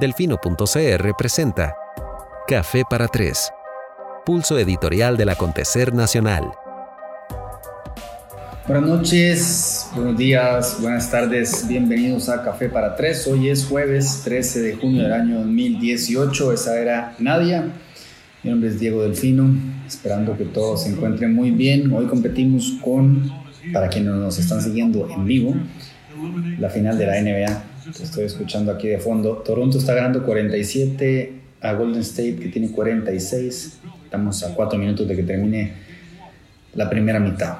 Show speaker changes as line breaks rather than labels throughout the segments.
Delfino.cr presenta Café para Tres, pulso editorial del acontecer nacional.
Buenas noches, buenos días, buenas tardes, bienvenidos a Café para Tres. Hoy es jueves 13 de junio del año 2018, esa era Nadia. Mi nombre es Diego Delfino, esperando que todos se encuentren muy bien. Hoy competimos con, para quienes nos están siguiendo en vivo, la final de la NBA estoy escuchando aquí de fondo. Toronto está ganando 47 a Golden State, que tiene 46. Estamos a 4 minutos de que termine la primera mitad.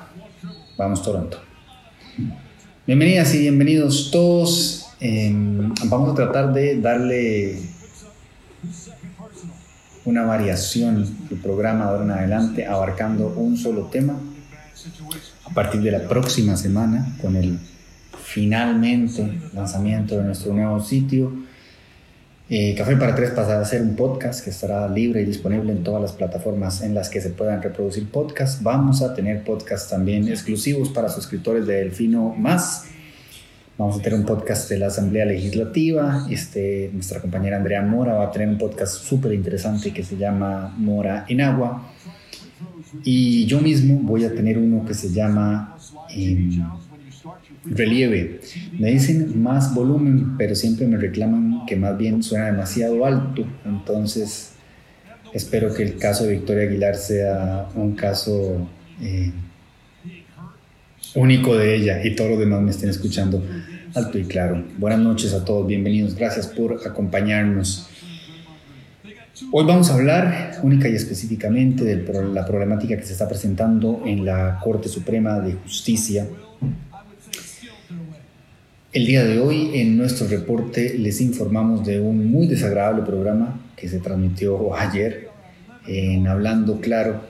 Vamos, Toronto. Bienvenidas y bienvenidos todos. Em, vamos a tratar de darle una variación al programa de ahora en adelante, abarcando un solo tema a partir de la próxima semana con el finalmente lanzamiento de nuestro nuevo sitio. Eh, Café para Tres pasará a ser un podcast que estará libre y disponible en todas las plataformas en las que se puedan reproducir podcasts. Vamos a tener podcasts también exclusivos para suscriptores de Delfino Más. Vamos a tener un podcast de la Asamblea Legislativa. Este, nuestra compañera Andrea Mora va a tener un podcast súper interesante que se llama Mora en Agua. Y yo mismo voy a tener uno que se llama... Em, relieve. Me dicen más volumen, pero siempre me reclaman que más bien suena demasiado alto. Entonces, espero que el caso de Victoria Aguilar sea un caso eh, único de ella y todos los demás me estén escuchando alto y claro. Buenas noches a todos, bienvenidos, gracias por acompañarnos. Hoy vamos a hablar única y específicamente de la problemática que se está presentando en la Corte Suprema de Justicia el día de hoy en nuestro reporte les informamos de un muy desagradable programa que se transmitió ayer en Hablando Claro.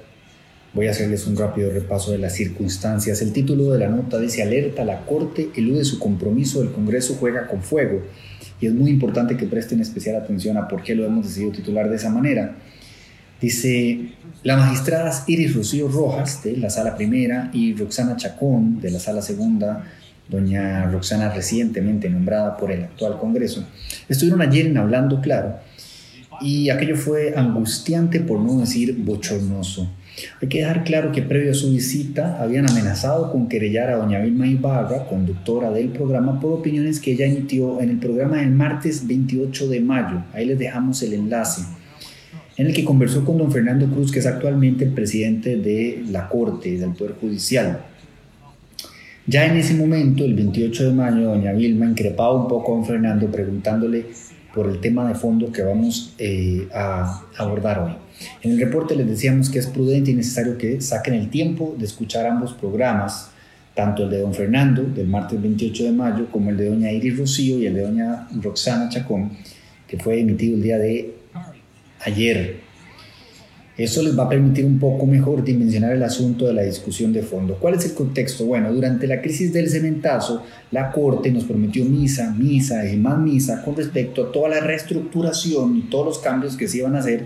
Voy a hacerles un rápido repaso de las circunstancias. El título de la nota dice alerta, la Corte elude su compromiso, el Congreso juega con fuego. Y es muy importante que presten especial atención a por qué lo hemos decidido titular de esa manera. Dice, la magistradas Iris Rocío Rojas de la sala primera y Roxana Chacón de la sala segunda doña Roxana recientemente nombrada por el actual Congreso, estuvieron ayer en Hablando Claro y aquello fue angustiante por no decir bochornoso. Hay que dejar claro que previo a su visita habían amenazado con querellar a doña Vilma Ibarra, conductora del programa, por opiniones que ella emitió en el programa del martes 28 de mayo. Ahí les dejamos el enlace en el que conversó con don Fernando Cruz, que es actualmente el presidente de la Corte, del Poder Judicial. Ya en ese momento, el 28 de mayo, doña Vilma increpaba un poco a don Fernando preguntándole por el tema de fondo que vamos eh, a abordar hoy. En el reporte les decíamos que es prudente y necesario que saquen el tiempo de escuchar ambos programas, tanto el de don Fernando del martes 28 de mayo como el de doña Iris Rocío y el de doña Roxana Chacón, que fue emitido el día de ayer, eso les va a permitir un poco mejor dimensionar el asunto de la discusión de fondo. ¿Cuál es el contexto? Bueno, durante la crisis del cementazo, la Corte nos prometió misa, misa y más misa con respecto a toda la reestructuración y todos los cambios que se iban a hacer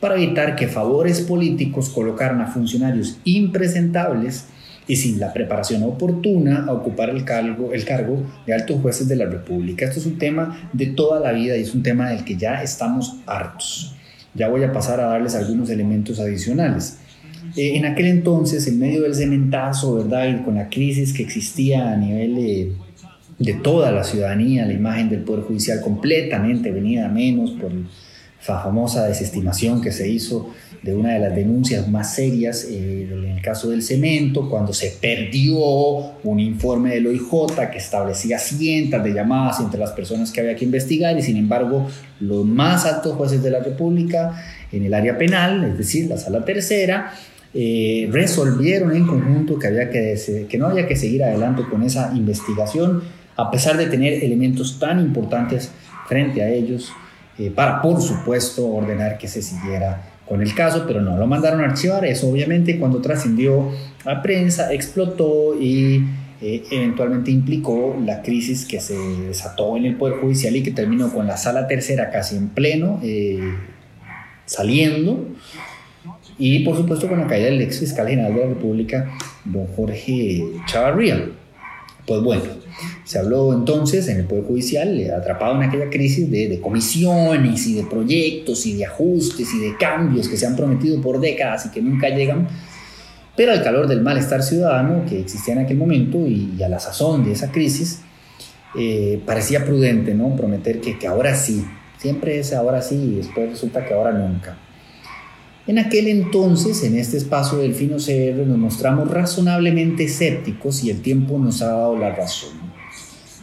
para evitar que favores políticos colocaran a funcionarios impresentables y sin la preparación oportuna a ocupar el cargo, el cargo de altos jueces de la República. Esto es un tema de toda la vida y es un tema del que ya estamos hartos. Ya voy a pasar a darles algunos elementos adicionales. Eh, en aquel entonces, en medio del cementazo, ¿verdad? Y con la crisis que existía a nivel de toda la ciudadanía, la imagen del Poder Judicial completamente venida a menos por la famosa desestimación que se hizo de una de las denuncias más serias eh, en el caso del cemento, cuando se perdió un informe del OIJ que establecía cientos de llamadas entre las personas que había que investigar y sin embargo los más altos jueces de la República en el área penal, es decir, la sala tercera, eh, resolvieron en conjunto que, había que, que no había que seguir adelante con esa investigación, a pesar de tener elementos tan importantes frente a ellos, eh, para por supuesto ordenar que se siguiera con el caso, pero no lo mandaron a archivar. Eso obviamente cuando trascendió a prensa explotó y eh, eventualmente implicó la crisis que se desató en el Poder Judicial y que terminó con la sala tercera casi en pleno, eh, saliendo. Y por supuesto con la caída del ex fiscal general de la República, don Jorge Chavarría. Pues bueno, Se habló entonces en el Poder Judicial, atrapado en aquella crisis de, de, comisiones y de proyectos y de ajustes y de cambios que se han prometido por décadas y que nunca llegan, pero al calor del malestar ciudadano que existía en aquel momento y, a la sazón de esa crisis, eh, parecía prudente ¿no? prometer que, que ahora sí, siempre es ahora sí y después resulta que ahora nunca. En aquel entonces, en este espacio del Fino CR, nos mostramos razonablemente escépticos y el tiempo nos ha dado la razón.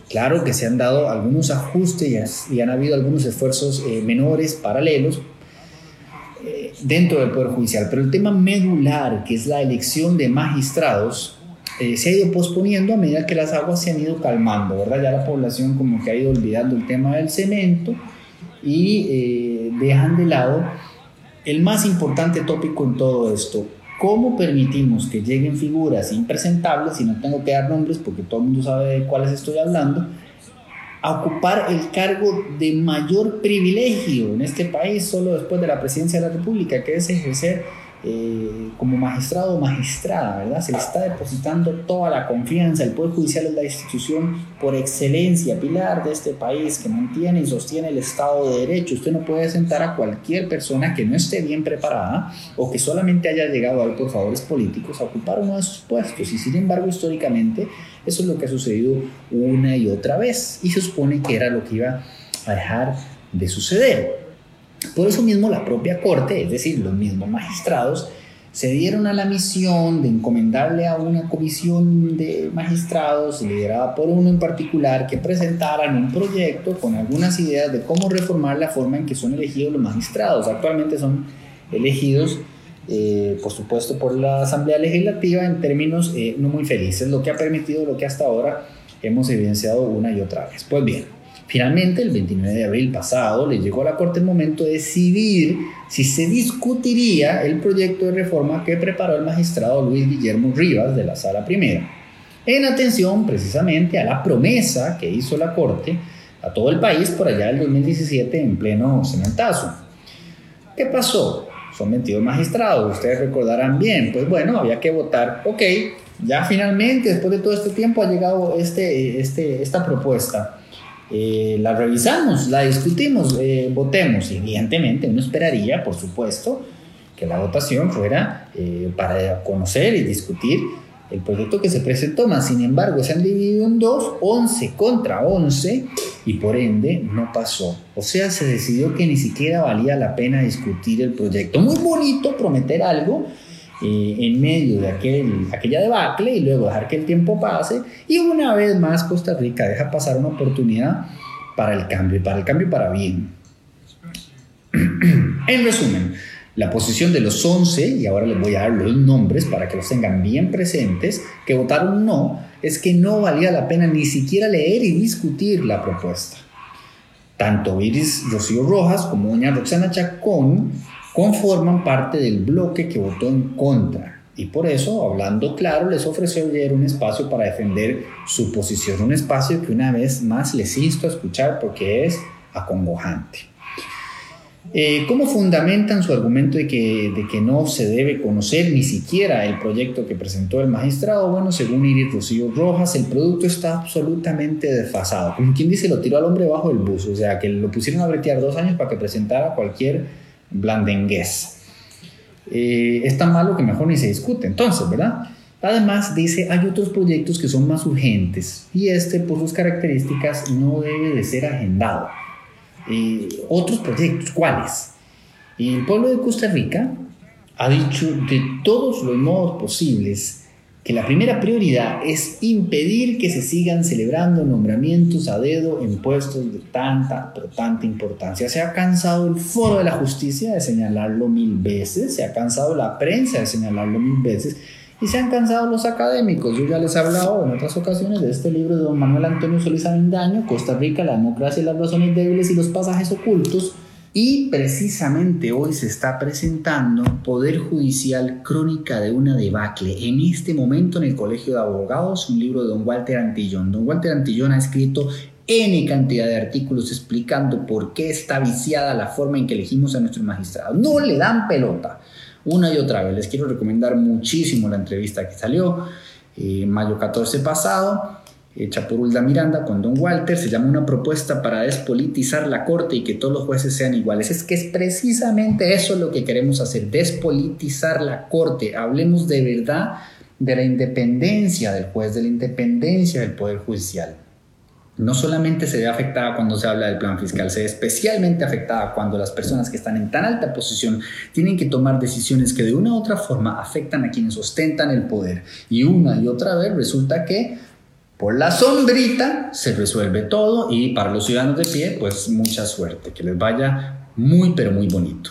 Claro que se han dado algunos ajustes y han habido algunos esfuerzos eh, menores, paralelos, eh, dentro del Poder Judicial, pero el tema medular, que es la elección de magistrados, eh, se ha ido posponiendo a medida que las aguas se han ido calmando, ¿verdad? Ya la población como que ha ido olvidando el tema del cemento y dejan de lado el más importante tópico en todo esto, ¿cómo permitimos que lleguen figuras impresentables, y no tengo que dar nombres porque todo el mundo sabe de cuáles estoy hablando, a ocupar el cargo de mayor privilegio en este país solo después de la presidencia de la República, que es ejercer eh, como magistrado o magistrada, ¿verdad? Se le está depositando toda la confianza. El Poder Judicial es la institución por excelencia, pilar de este país que mantiene y sostiene el Estado de Derecho. Usted no puede sentar a cualquier persona que no esté bien preparada o que solamente haya llegado ahí por favores políticos a ocupar uno de sus puestos. Y sin embargo, históricamente, eso es lo que ha sucedido una y otra vez. Y se supone que era lo que iba a dejar de suceder. Por eso mismo la propia Corte, es decir, los mismos magistrados, se dieron a la misión de encomendarle a una comisión de magistrados liderada por uno en particular que presentaran un proyecto con algunas ideas de cómo reformar la forma en que son elegidos los magistrados. Actualmente son elegidos, eh, por supuesto, por la Asamblea Legislativa en términos eh, no muy felices, lo que ha permitido lo que hasta ahora hemos evidenciado una y otra vez. Pues bien, Finalmente, el 29 de abril pasado, le llegó a la Corte el momento de decidir si se discutiría el proyecto de reforma que preparó el magistrado Luis Guillermo Rivas de la Sala Primera, en atención precisamente a la promesa que hizo la Corte a todo el país por allá del 2017 en pleno cementazo. ¿Qué pasó? Son 22 magistrados, ustedes recordarán bien. Pues bueno, había que votar. Ok, ya finalmente, después de todo este tiempo, ha llegado este, este, esta propuesta eh, la revisamos, la discutimos, eh, votemos. Evidentemente, uno esperaría, por supuesto, que la votación fuera eh, para conocer y discutir el proyecto que se presentó, más sin embargo se han dividido en dos, 11 contra 11, y por ende no pasó. O sea, se decidió que ni siquiera valía la pena discutir el proyecto. Muy bonito prometer algo, eh, en medio de aquel, aquella debacle y luego dejar que el tiempo pase y una vez más Costa Rica deja pasar una oportunidad para el cambio y para el cambio para bien. en resumen, la posición de los 11, y ahora les voy a dar los nombres para que los tengan bien presentes, que votaron no, es que no valía la pena ni siquiera leer y discutir la propuesta. Tanto Iris Rocío Rojas como doña Roxana Chacón conforman parte del bloque que votó en contra. Y por eso, hablando claro, les ofreció ayer un espacio para defender su posición, un espacio que una vez más les insto a escuchar porque es acongojante. Eh, ¿Cómo fundamentan su argumento de que, de que no se debe conocer ni siquiera el proyecto que presentó el magistrado? Bueno, según Iris Rocío Rojas, el producto está absolutamente desfasado. Como quien dice, lo tiró al hombre bajo el bus, o sea, que lo pusieron a bretear dos años para que presentara cualquier blandenguez. Eh, es tan malo que mejor ni se discute, entonces, ¿verdad? Además, dice, hay otros proyectos que son más urgentes y este, por sus características, no debe de ser agendado. Otros proyectos, ¿cuáles? El pueblo de Costa Rica ha dicho de todos los modos posibles que la primera prioridad es impedir que se sigan celebrando nombramientos a dedo en puestos de tanta, pero tanta importancia. Se ha cansado el foro de la justicia de señalarlo mil veces, se ha cansado la prensa de señalarlo mil veces y se han cansado los académicos. Yo ya les he hablado en otras ocasiones de este libro de don Manuel Antonio Solís Avendaño, Costa Rica, la democracia y las razones débiles y los pasajes ocultos y precisamente hoy se está presentando Poder Judicial Crónica de una debacle. En este momento en el Colegio de Abogados, un libro de don Walter Antillón. Don Walter Antillón ha escrito N cantidad de artículos explicando por qué está viciada la forma en que elegimos a nuestros magistrados. No le dan pelota. Una y otra vez. Les quiero recomendar muchísimo la entrevista que salió eh, mayo 14 pasado hecha por Ulda Miranda con Don Walter, se llama una propuesta para despolitizar la corte y que todos los jueces sean iguales. Es que es precisamente eso lo que queremos hacer, despolitizar la corte. Hablemos de verdad de la independencia del juez, de la independencia del Poder Judicial. No solamente se ve afectada cuando se habla del plan fiscal, se ve especialmente afectada cuando las personas que están en tan alta posición tienen que tomar decisiones que de una u otra forma afectan a quienes ostentan el poder. Y una y otra vez resulta que por la sombrita se resuelve todo y para los ciudadanos de pie, pues mucha suerte, que les vaya muy pero muy bonito.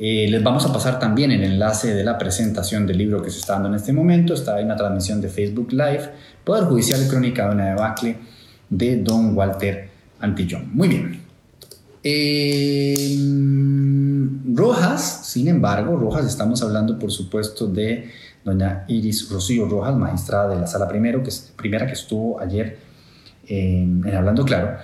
Eh, les vamos a pasar también el enlace de la presentación del libro que se está dando en este momento. Está en una transmisión de Facebook Live, Poder Judicial y Crónica de una debacle de Don Walter Antillón. Muy bien. Eh, Rojas, sin embargo, Rojas, estamos hablando por supuesto de doña Iris Rocío Rojas, magistrada de la sala primero, que es, primera que estuvo ayer en, Hablando Claro,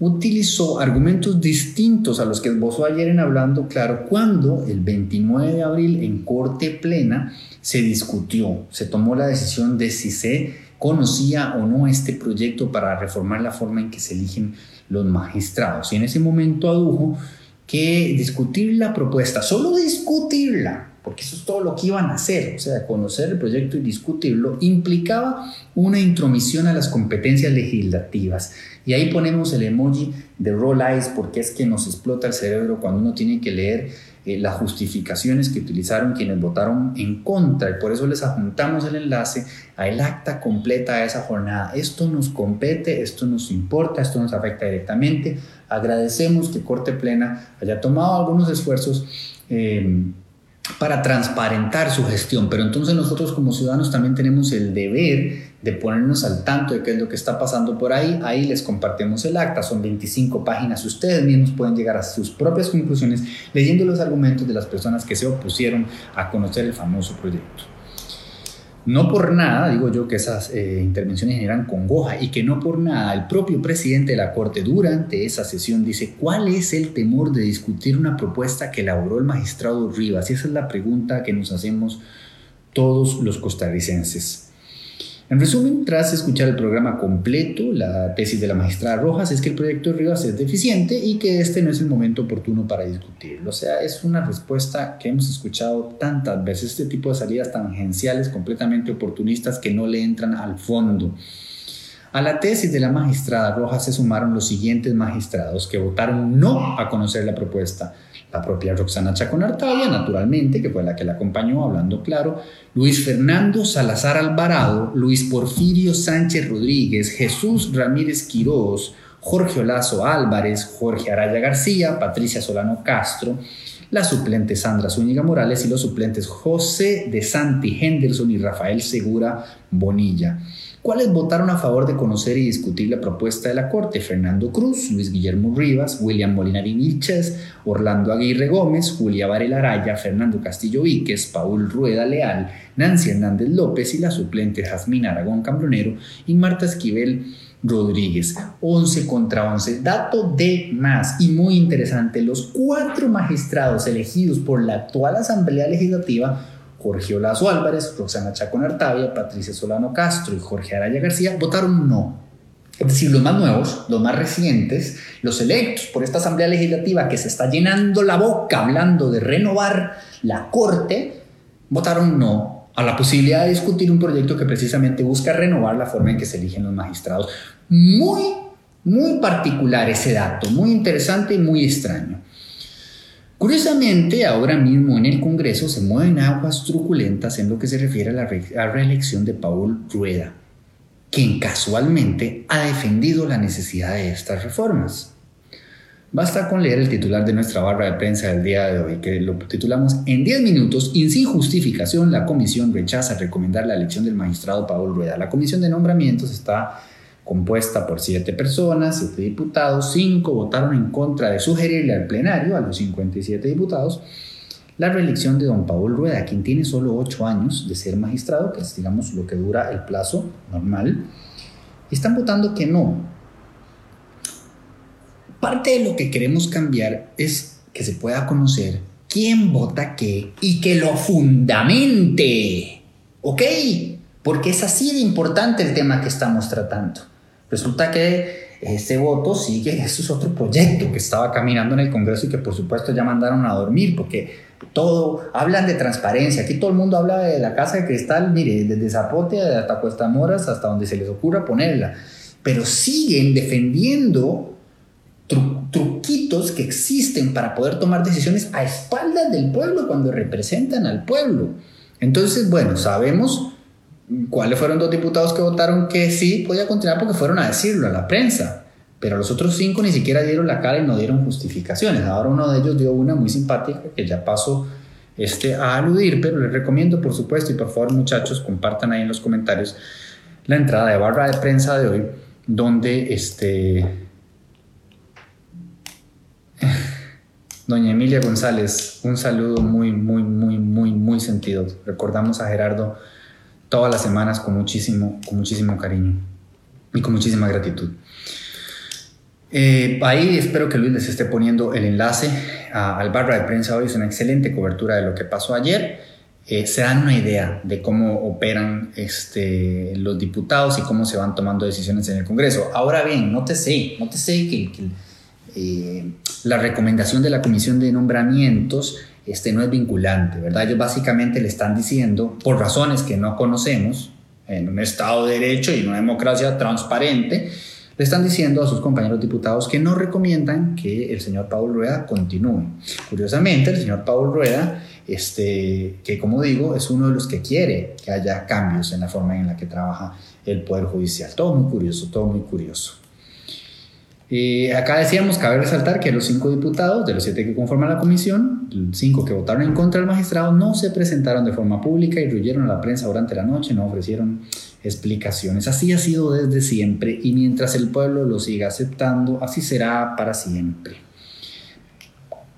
utilizó argumentos distintos a los que esbozó ayer en Hablando Claro cuando el 29 de abril en Corte Plena se discutió, se tomó la decisión de si se conocía o no este proyecto para reformar la forma en que se eligen los magistrados. Y en ese momento adujo que discutir la propuesta, solo discutirla, porque eso es todo lo que iban a hacer, o sea, conocer el proyecto y discutirlo, implicaba una intromisión a las competencias legislativas. Y ahí ponemos el emoji de roll eyes porque es que nos explota el cerebro cuando uno tiene que leer eh, las justificaciones que utilizaron quienes votaron en contra y por eso les adjuntamos el enlace a el acta completa de esa jornada. Esto nos compete, esto nos importa, esto nos afecta directamente. Agradecemos que Corte Plena haya tomado algunos esfuerzos. Eh, para transparentar su gestión, pero entonces nosotros como ciudadanos también tenemos el deber de ponernos al tanto de qué es lo que está pasando por ahí. Ahí les compartimos el acta, son 25 páginas. Ustedes mismos pueden llegar a sus propias conclusiones leyendo los argumentos de las personas que se opusieron a conocer el famoso proyecto. No por nada, digo yo, que esas eh, intervenciones generan congoja y que no por nada el propio presidente de la Corte durante esa sesión dice, ¿cuál es el temor de discutir una propuesta que elaboró el magistrado Rivas? Y esa es la pregunta que nos hacemos todos los costarricenses. En resumen, tras escuchar el programa completo, la tesis de la magistrada Rojas es que el proyecto de Rivas es deficiente y que este no es el momento oportuno para discutirlo. O sea, es una respuesta que hemos escuchado tantas veces, este tipo de salidas tangenciales, completamente oportunistas, que no le entran al fondo. A la tesis de la magistrada Rojas se sumaron los siguientes magistrados que votaron no a conocer la propuesta la propia Roxana Chacón Artavia, naturalmente, que fue la que la acompañó, hablando claro, Luis Fernando Salazar Alvarado, Luis Porfirio Sánchez Rodríguez, Jesús Ramírez Quirós, Jorge Olazo Álvarez, Jorge Araya García, Patricia Solano Castro, la suplente Sandra Zúñiga Morales y los suplentes José de Santi Henderson y Rafael Segura Bonilla. ¿Cuáles votaron a favor de conocer y discutir la propuesta de la Corte? Fernando Cruz, Luis Guillermo Rivas, William Molinari Vilches, Orlando Aguirre Gómez, Julia Varela Araya, Fernando Castillo Víquez, Paul Rueda Leal, Nancy Hernández López y la suplente Jazmín Aragón Cambronero y Marta Esquivel Rodríguez. 11 contra 11. Dato de más y muy interesante, los cuatro magistrados elegidos por la actual Asamblea Legislativa Jorge Olazo Álvarez, Roxana Chacón Artavia, Patricia Solano Castro y Jorge Araya García votaron no. Es decir, los más nuevos, los más recientes, los electos por esta Asamblea Legislativa que se está llenando la boca hablando de renovar la Corte, votaron no a la posibilidad de discutir un proyecto que precisamente busca renovar la forma en que se eligen los magistrados. Muy, muy particular ese dato, muy interesante y muy extraño. Curiosamente, ahora mismo en el Congreso se mueven aguas truculentas en lo que se refiere a la, reelección de Paul Rueda, quien casualmente ha defendido la necesidad de estas reformas. Basta con leer el titular de nuestra barra de prensa del día de hoy, que lo titulamos En 10 minutos y sin justificación, la comisión rechaza recomendar la elección del magistrado Paul Rueda. La comisión de nombramientos está compuesta por siete personas, siete diputados, cinco votaron en contra de sugerirle al plenario, a los 57 diputados, la reelección de don Paul Rueda, quien tiene solo ocho años de ser magistrado, que es digamos lo que dura el plazo normal, y están votando que no. Parte de lo que queremos cambiar es que se pueda conocer quién vota qué y que lo fundamente. ¿Ok? porque es así de importante el tema que estamos tratando. Resulta que ese voto sigue, eso es otro proyecto que estaba caminando en el Congreso y que por supuesto ya mandaron a dormir, porque todo, hablan de transparencia, aquí todo el mundo habla de la casa de cristal, mire, desde Zapote hasta Cuesta Moras, hasta donde se les ocurra ponerla, pero siguen defendiendo truquitos que existen para poder tomar decisiones a espaldas del pueblo cuando representan al pueblo. Entonces, bueno, sabemos cuáles fueron dos diputados que votaron que sí podía continuar porque fueron a decirlo a la prensa. Pero los otros cinco ni siquiera dieron la cara y no dieron justificaciones. Ahora uno de ellos dio una muy simpática que ya paso este, a aludir, pero les recomiendo por supuesto y por favor muchachos compartan ahí en los comentarios la entrada de barra de prensa de hoy donde este, Doña Emilia González, un saludo muy, muy, muy, muy, muy sentido. Recordamos a Gerardo todas las semanas con muchísimo, con muchísimo cariño y con muchísima gratitud. Eh, ahí espero que Luis les esté poniendo el enlace al barra de prensa hoy. Es una excelente cobertura de lo que pasó ayer. Eh, se dan una idea de cómo operan este, los diputados y cómo se van tomando decisiones en el Congreso. Ahora bien, nótese, nótese que, que eh, la recomendación de la Comisión de Nombramientos este, no es vinculante, ¿verdad? Ellos básicamente le están diciendo, por razones que no conocemos, en un Estado de Derecho y en una democracia transparente, le están diciendo a sus compañeros diputados que no recomiendan que el señor Paul Rueda continúe. Curiosamente, el señor Paul Rueda, este, que como digo, es uno de los que quiere que haya cambios en la forma en la que trabaja el Poder Judicial. Todo muy curioso, todo muy curioso. Eh, acá decíamos, cabe resaltar que los cinco diputados, de los siete que conforman la comisión, cinco que votaron en contra del magistrado, no se presentaron de forma pública y ruyeron a la prensa durante la noche, no ofrecieron explicaciones. Así ha sido desde siempre y mientras el pueblo lo siga aceptando, así será para siempre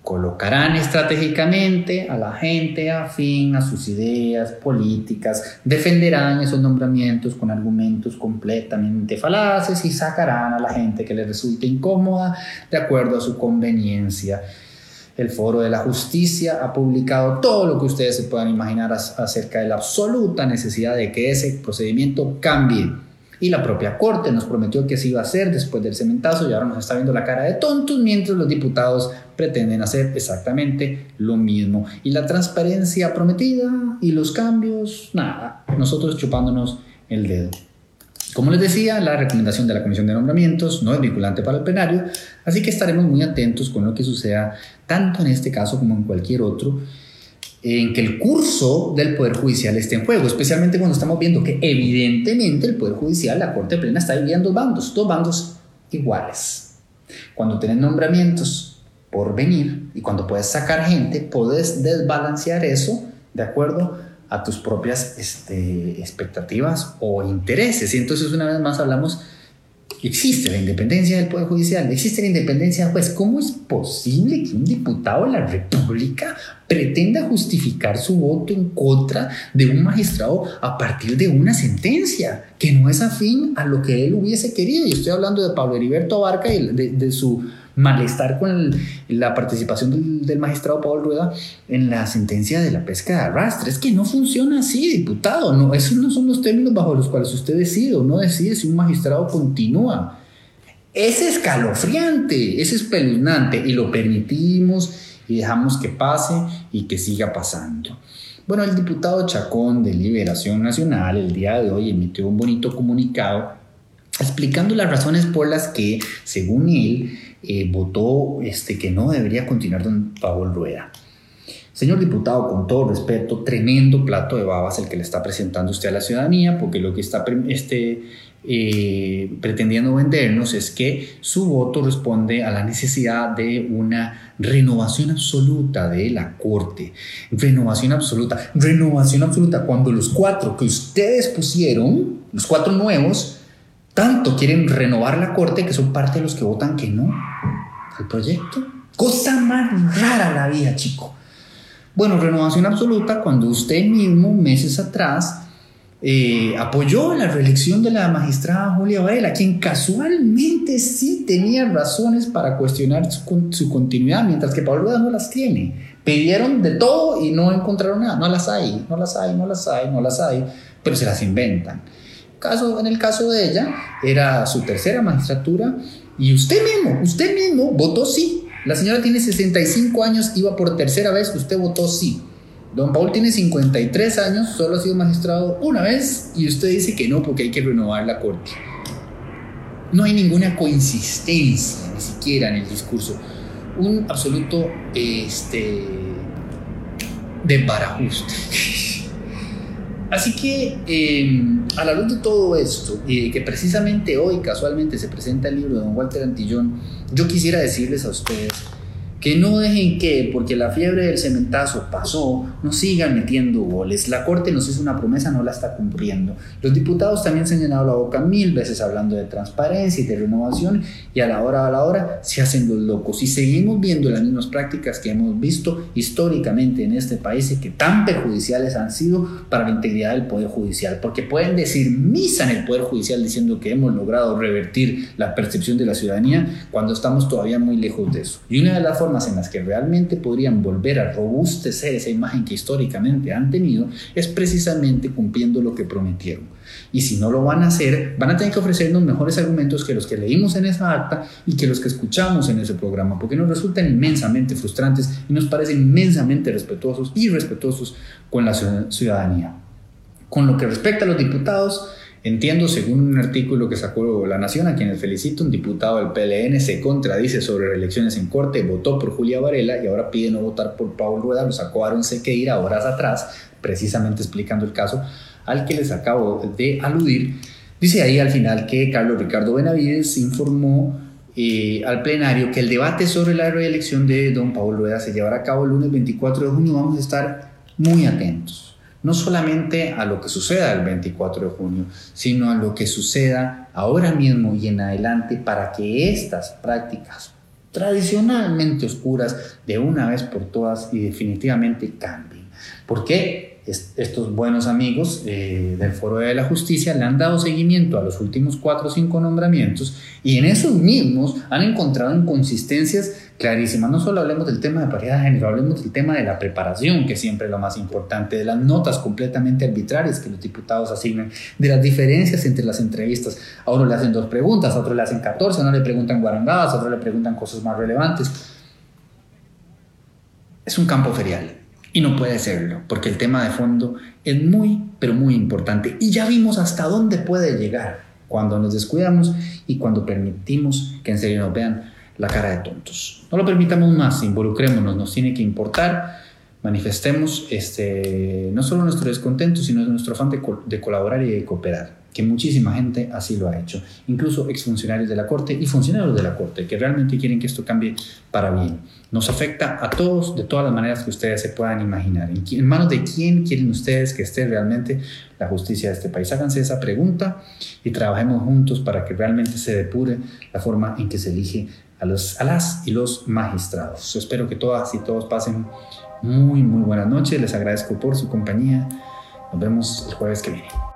colocarán estratégicamente a la gente afín a sus ideas políticas, defenderán esos nombramientos con argumentos completamente falaces y sacarán a la gente que les resulte incómoda de acuerdo a su conveniencia. El Foro de la Justicia ha publicado todo lo que ustedes se puedan imaginar acerca de la absoluta necesidad de que ese procedimiento cambie y la propia Corte nos prometió que se iba a hacer después del cementazo y ahora nos está viendo la cara de tontos mientras los diputados pretenden hacer exactamente lo mismo. Y la transparencia prometida y los cambios, nada, nosotros chupándonos el dedo. Como les decía, la recomendación de la Comisión de Nombramientos no es vinculante para el plenario, así que estaremos muy atentos con lo que suceda tanto en este caso como en cualquier otro en que el curso del Poder Judicial esté en juego, especialmente cuando estamos viendo que evidentemente el Poder Judicial, la Corte Plena, está dividiendo dos bandos, dos bandos iguales. Cuando tienes nombramientos por venir y cuando puedes sacar gente, puedes desbalancear eso de acuerdo a tus propias este, expectativas o intereses. Y entonces una vez más hablamos Existe la independencia del Poder Judicial, existe la independencia del juez. ¿Cómo es posible que un diputado de la República pretenda justificar su voto en contra de un magistrado a partir de una sentencia que no es afín a lo que él hubiese querido? Y estoy hablando de Pablo Heriberto Barca y de su malestar con la participación del, magistrado Pablo Rueda en la sentencia de la pesca de arrastre. Es que no funciona así, diputado. No, esos no son los términos bajo los cuales usted decide o no decide si un magistrado continúa. Es escalofriante, es espeluznante y lo permitimos y dejamos que pase y que siga pasando. Bueno, el diputado Chacón de Liberación Nacional el día de hoy emitió un bonito comunicado explicando las razones por las que, según él, eh, votó este, que no debería continuar don Pablo Rueda. Señor diputado, con todo respeto, tremendo plato de babas el que le está presentando usted a la ciudadanía, porque lo que está este, eh, pretendiendo vendernos es que su voto responde a la necesidad de una renovación absoluta de la Corte. Renovación absoluta. Renovación absoluta cuando los cuatro que ustedes pusieron, los cuatro nuevos, tanto quieren renovar la Corte que son parte de los que votan que no al proyecto. Cosa más rara la vida, chico. Bueno, renovación absoluta cuando usted mismo, meses atrás, eh, apoyó la reelección de la magistrada Julia Varela, quien casualmente sí tenía razones para cuestionar su, continuidad, mientras que Pablo Rueda no las tiene. Pidieron de todo y no encontraron nada. No las hay, no las hay, no las hay, no las hay. pero se las inventan. Caso, en el caso de ella, era su tercera magistratura y usted mismo, usted mismo votó sí. La señora tiene 65 años, iba por tercera vez, usted votó sí. Don Paul tiene 53 años, solo ha sido magistrado una vez y usted dice que no porque hay que renovar la corte. No hay ninguna coincidencia, ni siquiera en el discurso. Un absoluto este, desbarajuste. Así que, em, a la luz de todo esto, y que precisamente hoy casualmente se presenta el libro de don Walter Antillón, yo quisiera decirles a ustedes que no dejen que, porque la fiebre del cementazo pasó, no sigan metiendo goles. La Corte nos hizo una promesa, no la está cumpliendo. Los diputados también se han llenado la boca mil veces hablando de transparencia y de renovación y a la hora a la hora se hacen los locos. Y seguimos viendo las mismas prácticas que hemos visto históricamente en este país y que tan perjudiciales han sido para la integridad del Poder Judicial. Porque pueden decir misa en el Poder Judicial diciendo que hemos logrado revertir la percepción de la ciudadanía cuando estamos todavía muy lejos de eso. Y una de las formas en las que realmente podrían volver a robustecer esa imagen que históricamente han tenido es precisamente cumpliendo lo que prometieron. Y si no lo van a hacer, van a tener que ofrecernos mejores argumentos que los que leímos en esa acta y que los que escuchamos en ese programa, porque nos resultan inmensamente frustrantes y nos parecen inmensamente respetuosos y respetuosos con la ciudadanía. Con lo que respecta a los diputados, Entiendo, según un artículo que sacó La Nación, a quienes felicito, un diputado del PLN se contradice sobre reelecciones en corte, votó por Julia Varela y ahora pide no votar por Pablo Rueda, lo sacó Aaron Sequeira horas atrás, precisamente explicando el caso al que les acabo de aludir. Dice ahí al final que Carlos Ricardo Benavides informó eh, al plenario que el debate sobre la reelección de don Pablo Rueda se llevará a cabo el lunes 24 de junio. Vamos a estar muy atentos no solamente a lo que suceda el 24 de junio, sino a lo que suceda ahora mismo y en adelante para que estas prácticas tradicionalmente oscuras de una vez por todas y definitivamente cambien. ¿Por qué? Estos buenos amigos eh, del Foro de la Justicia le han dado seguimiento a los últimos cuatro o cinco nombramientos y en esos mismos han encontrado inconsistencias clarísimas. No solo hablemos del tema de paridad de género, hablemos del tema de la preparación, que siempre es lo más importante, de las notas completamente arbitrarias que los diputados asignan, de las diferencias entre las entrevistas. A uno le hacen dos preguntas, a otro le hacen 14, a uno le preguntan guarangadas, a otro le preguntan cosas más relevantes. Es un campo ferial y no puede serlo, porque el tema de fondo es muy, pero muy importante. Y ya vimos hasta dónde puede llegar cuando nos descuidamos y cuando permitimos que en serio nos vean la cara de tontos. No lo permitamos más, involucrémonos, nos tiene que importar, manifestemos este, no solo nuestro descontento, sino nuestro afán de, de colaborar y de cooperar que muchísima gente así lo ha hecho, incluso exfuncionarios de la Corte y funcionarios de la Corte, que realmente quieren que esto cambie para bien. Nos afecta a todos de todas las maneras que ustedes se puedan imaginar. ¿En, manos de quién quieren ustedes que esté realmente la justicia de este país? Háganse esa pregunta y trabajemos juntos para que realmente se depure la forma en que se elige a, los, a las y los magistrados. espero que todas y todos pasen muy, muy buenas noches. Les agradezco por su compañía. Nos vemos el jueves que viene.